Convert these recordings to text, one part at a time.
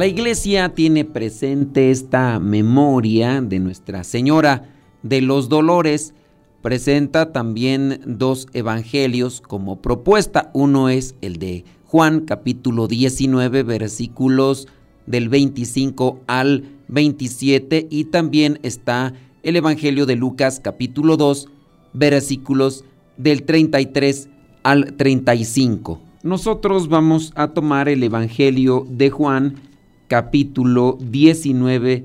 La iglesia tiene presente esta memoria de Nuestra Señora de los Dolores. Presenta también dos evangelios como propuesta. Uno es el de Juan capítulo 19 versículos del 25 al 27 y también está el evangelio de Lucas capítulo 2 versículos del 33 al 35. Nosotros vamos a tomar el evangelio de Juan capítulo 19,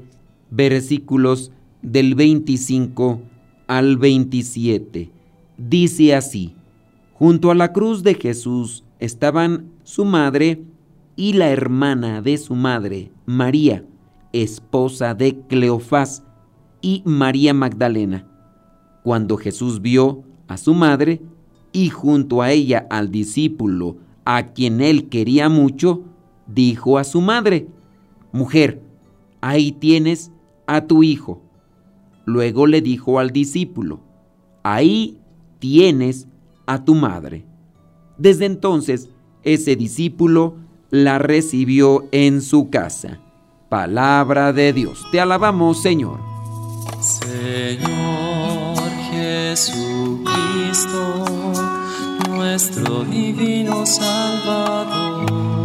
versículos del 25 al 27. Dice así, junto a la cruz de Jesús estaban su madre y la hermana de su madre, María, esposa de Cleofás, y María Magdalena. Cuando Jesús vio a su madre y junto a ella al discípulo a quien él quería mucho, dijo a su madre, Mujer, ahí tienes a tu hijo. Luego le dijo al discípulo, ahí tienes a tu madre. Desde entonces, ese discípulo la recibió en su casa. Palabra de Dios. Te alabamos, Señor. Señor Jesucristo, nuestro divino Salvador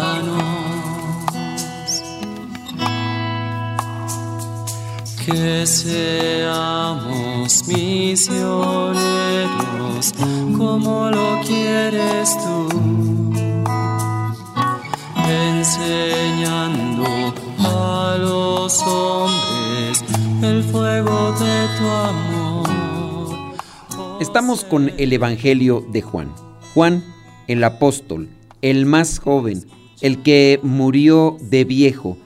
Que seamos misioneros como lo quieres tú, enseñando a los hombres el fuego de tu amor. Estamos con el Evangelio de Juan. Juan, el apóstol, el más joven, el que murió de viejo,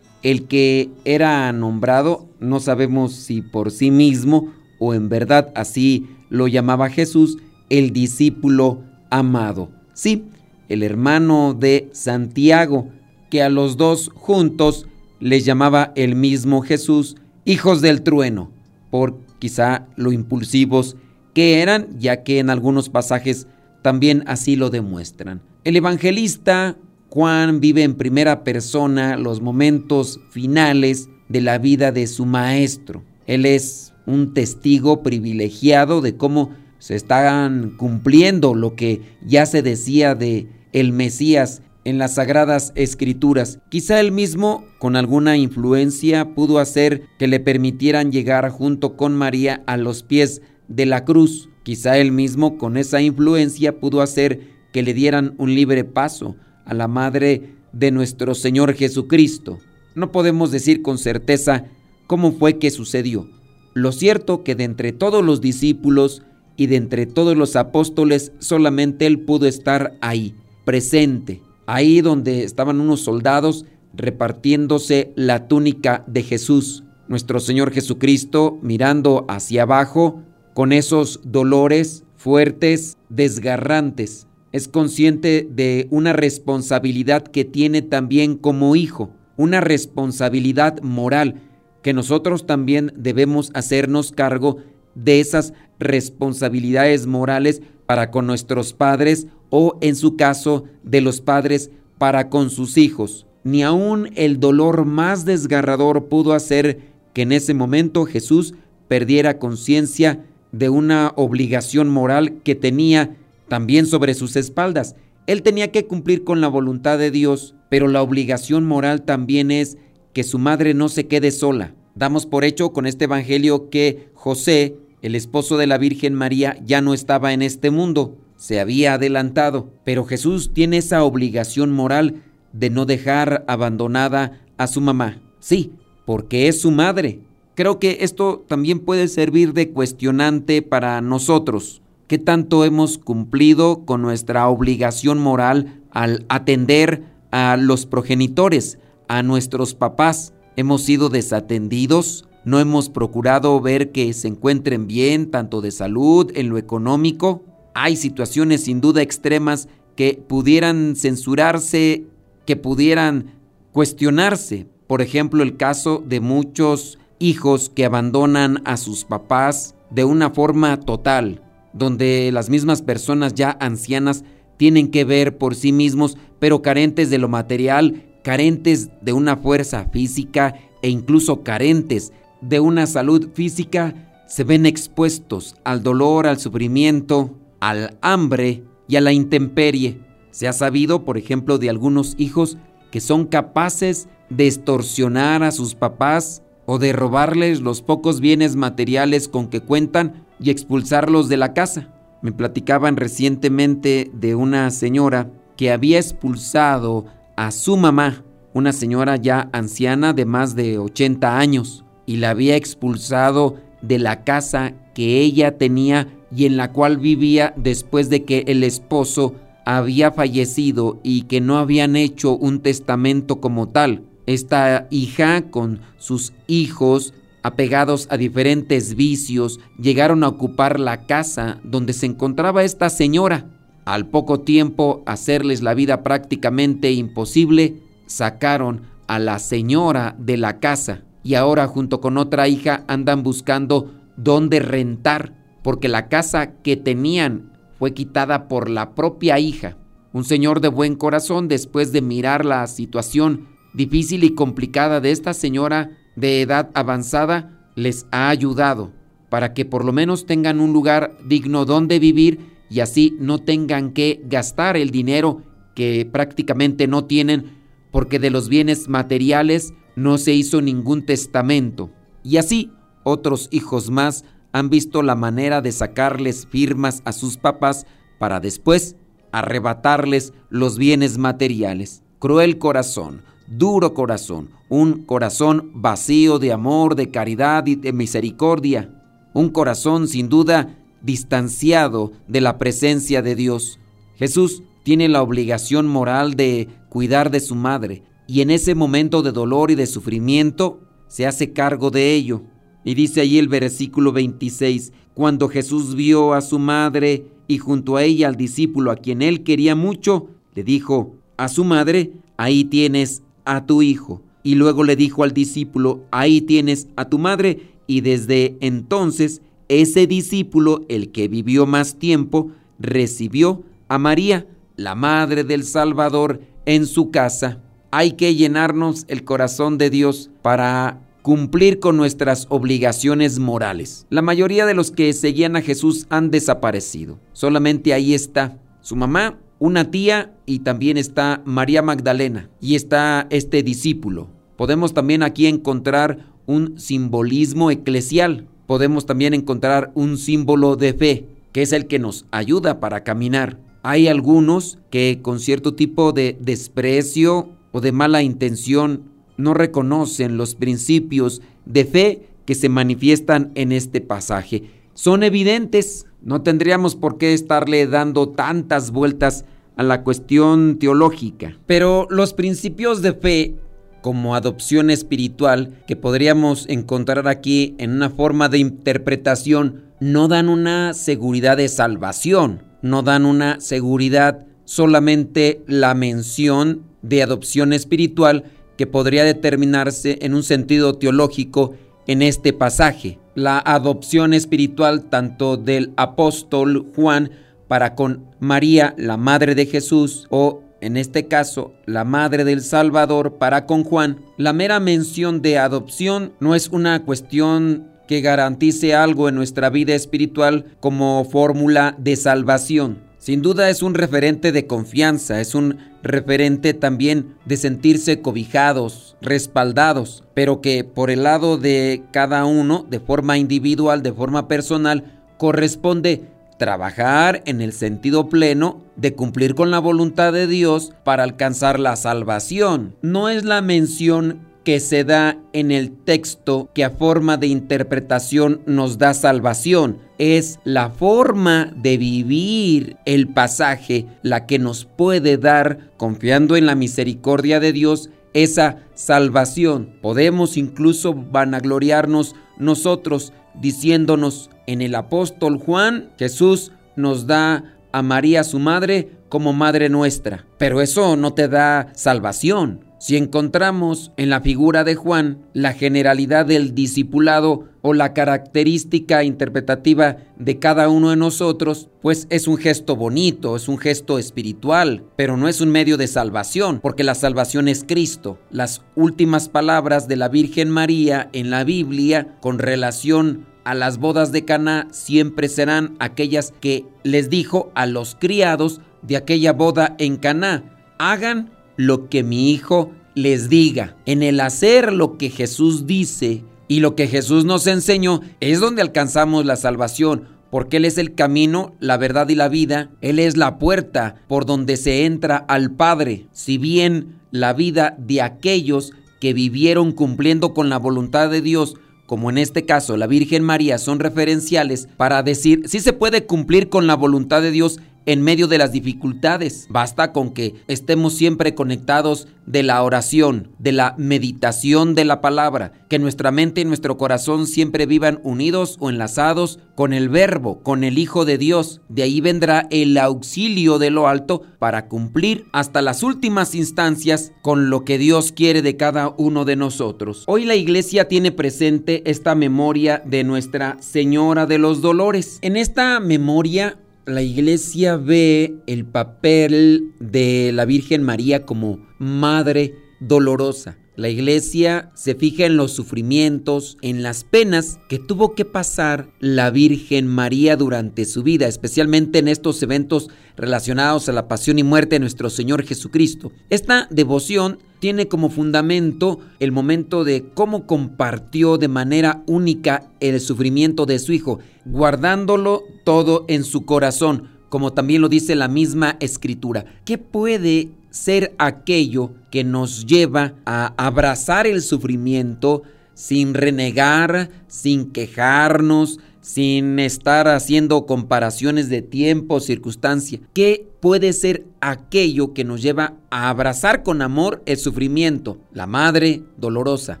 el que era nombrado, no sabemos si por sí mismo o en verdad así lo llamaba Jesús, el discípulo amado. Sí, el hermano de Santiago, que a los dos juntos les llamaba el mismo Jesús, hijos del trueno, por quizá lo impulsivos que eran, ya que en algunos pasajes también así lo demuestran. El evangelista Juan vive en primera persona los momentos finales de la vida de su maestro. Él es un testigo privilegiado de cómo se están cumpliendo lo que ya se decía de el Mesías en las sagradas escrituras. Quizá él mismo, con alguna influencia, pudo hacer que le permitieran llegar junto con María a los pies de la cruz. Quizá él mismo, con esa influencia, pudo hacer que le dieran un libre paso a la madre de nuestro Señor Jesucristo. No podemos decir con certeza cómo fue que sucedió. Lo cierto que de entre todos los discípulos y de entre todos los apóstoles solamente él pudo estar ahí, presente, ahí donde estaban unos soldados repartiéndose la túnica de Jesús. Nuestro Señor Jesucristo mirando hacia abajo con esos dolores fuertes, desgarrantes, es consciente de una responsabilidad que tiene también como hijo, una responsabilidad moral, que nosotros también debemos hacernos cargo de esas responsabilidades morales para con nuestros padres o en su caso de los padres para con sus hijos. Ni aun el dolor más desgarrador pudo hacer que en ese momento Jesús perdiera conciencia de una obligación moral que tenía también sobre sus espaldas. Él tenía que cumplir con la voluntad de Dios, pero la obligación moral también es que su madre no se quede sola. Damos por hecho con este Evangelio que José El esposo de la Virgen María ya no estaba en este mundo, se había adelantado, pero Jesús tiene esa obligación moral de no dejar abandonada a su mamá. Sí, porque es su madre. Creo que esto también puede servir de cuestionante para nosotros. ¿Qué tanto hemos cumplido con nuestra obligación moral al atender a los progenitores, a nuestros papás? ¿Hemos sido desatendidos? ¿No hemos procurado ver que se encuentren bien, tanto de salud, en lo económico? Hay situaciones sin duda extremas que pudieran censurarse, que pudieran cuestionarse. Por ejemplo, el caso de muchos hijos que abandonan a sus papás de una forma total, donde las mismas personas ya ancianas tienen que ver por sí mismos, pero carentes de lo material, carentes de una fuerza física e incluso carentes de una salud física, se ven expuestos al dolor, al sufrimiento, al hambre y a la intemperie. Se ha sabido, por ejemplo, de algunos hijos que son capaces de extorsionar a sus papás o de robarles los pocos bienes materiales con que cuentan y expulsarlos de la casa. Me platicaban recientemente de una señora que había expulsado a su mamá, una señora ya anciana de más de 80 años, y la había expulsado de la casa que ella tenía y en la cual vivía después de que el esposo había fallecido y que no habían hecho un testamento como tal. Esta hija con sus hijos apegados a diferentes vicios llegaron a ocupar la casa donde se encontraba esta señora. Al poco tiempo hacerles la vida prácticamente imposible, sacaron a la señora de la casa y ahora junto con otra hija andan buscando dónde rentar porque la casa que tenían fue quitada por la propia hija. Un señor de buen corazón, después de mirar la situación difícil y complicada de esta señora de edad avanzada, les ha ayudado para que por lo menos tengan un lugar digno donde vivir y así no tengan que gastar el dinero que prácticamente no tienen porque de los bienes materiales no se hizo ningún testamento. Y así otros hijos más han visto la manera de sacarles firmas a sus papás para después arrebatarles los bienes materiales. Cruel corazón, duro corazón, un corazón vacío de amor, de caridad y de misericordia, un corazón sin duda distanciado de la presencia de Dios. Jesús tiene la obligación moral de cuidar de su madre y en ese momento de dolor y de sufrimiento se hace cargo de ello. Y dice ahí el versículo 26, cuando Jesús vio a su madre y junto a ella al discípulo a quien él quería mucho, le dijo a su madre, ahí tienes a tu hijo. Y luego le dijo al discípulo, ahí tienes a tu madre. Y desde entonces ese discípulo, el que vivió más tiempo, recibió a María, la madre del Salvador, en su casa. Hay que llenarnos el corazón de Dios para cumplir con nuestras obligaciones morales. La mayoría de los que seguían a Jesús han desaparecido. Solamente ahí está su mamá, una tía y también está María Magdalena y está este discípulo. Podemos también aquí encontrar un simbolismo eclesial. Podemos también encontrar un símbolo de fe, que es el que nos ayuda para caminar. Hay algunos que con cierto tipo de desprecio o de mala intención no reconocen los principios de fe que se manifiestan en este pasaje. Son evidentes, no tendríamos por qué estarle dando tantas vueltas a la cuestión teológica. Pero los principios de fe como adopción espiritual que podríamos encontrar aquí en una forma de interpretación no dan una seguridad de salvación, no dan una seguridad solamente la mención de adopción espiritual que podría determinarse en un sentido teológico en este pasaje. La adopción espiritual tanto del apóstol Juan para con María, la madre de Jesús, o en este caso la madre del Salvador para con Juan, la mera mención de adopción no es una cuestión que garantice algo en nuestra vida espiritual como fórmula de salvación Sin duda es un referente de confianza, es un referente también de sentirse cobijados, respaldados, pero que por el lado de cada uno, de forma individual, de forma personal, corresponde trabajar en el sentido pleno de cumplir con la voluntad de Dios para alcanzar la salvación. No es la mención que se da en el texto que a forma de interpretación nos da salvación. Es la forma de vivir el pasaje la que nos puede dar, confiando en la misericordia de Dios, esa salvación. Podemos incluso vanagloriarnos nosotros diciéndonos en el apóstol Juan, Jesús nos da a María su madre como madre nuestra, pero eso no te da salvación. Si encontramos en la figura de Juan la generalidad del discipulado o la característica interpretativa de cada uno de nosotros, pues es un gesto bonito, es un gesto espiritual, pero no es un medio de salvación, porque la salvación es Cristo. Las últimas palabras de la Virgen María en la Biblia con relación a las bodas de Caná siempre serán aquellas que les dijo a los criados de aquella boda en Caná, hagan lo que mi hijo les diga. En el hacer lo que Jesús dice y lo que Jesús nos enseñó es donde alcanzamos la salvación, porque Él es el camino, la verdad y la vida. Él es la puerta por donde se entra al Padre. Si bien la vida de aquellos que vivieron cumpliendo con la voluntad de Dios como en este caso la Virgen María, son referenciales para decir si se puede cumplir con la voluntad de Dios en medio de las dificultades. Basta con que estemos siempre conectados de la oración, de la meditación de la palabra, que nuestra mente y nuestro corazón siempre vivan unidos o enlazados con el Verbo, con el Hijo de Dios. De ahí vendrá el auxilio de lo alto para cumplir hasta las últimas instancias con lo que Dios quiere de cada uno de nosotros. Hoy la iglesia tiene presente esta memoria de Nuestra Señora de los Dolores. En esta memoria la iglesia ve el papel de la Virgen María como madre dolorosa. La iglesia se fija en los sufrimientos, en las penas que tuvo que pasar la Virgen María durante su vida, especialmente en estos eventos relacionados a la pasión y muerte de nuestro Señor Jesucristo. Esta devoción tiene como fundamento el momento de cómo compartió de manera única el sufrimiento de su hijo, guardándolo todo en su corazón, como también lo dice la misma escritura. ¿Qué puede ser aquello que nos lleva a abrazar el sufrimiento sin renegar, sin quejarnos, sin estar haciendo comparaciones de tiempo, circunstancia. ¿Qué puede ser aquello que nos lleva a abrazar con amor el sufrimiento? La madre dolorosa,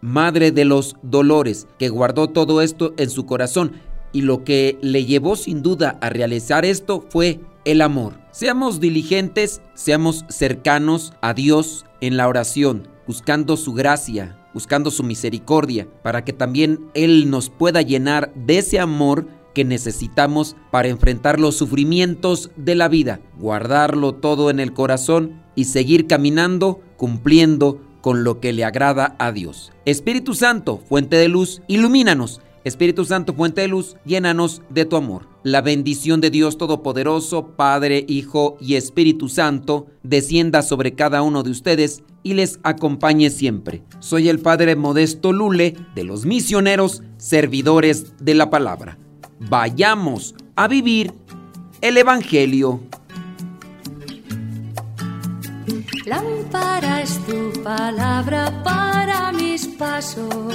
madre de los dolores, que guardó todo esto en su corazón. Y lo que le llevó sin duda a realizar esto fue el amor. Seamos diligentes, seamos cercanos a Dios en la oración, buscando su gracia, buscando su misericordia, para que también Él nos pueda llenar de ese amor que necesitamos para enfrentar los sufrimientos de la vida, guardarlo todo en el corazón y seguir caminando cumpliendo con lo que le agrada a Dios. Espíritu Santo, fuente de luz, ilumínanos. Espíritu Santo, fuente de luz, llénanos de tu amor. La bendición de Dios Todopoderoso, Padre, Hijo y Espíritu Santo, descienda sobre cada uno de ustedes y les acompañe siempre. Soy el Padre Modesto Lule de los misioneros servidores de la palabra. Vayamos a vivir el Evangelio. Lámpara es tu palabra para mis pasos,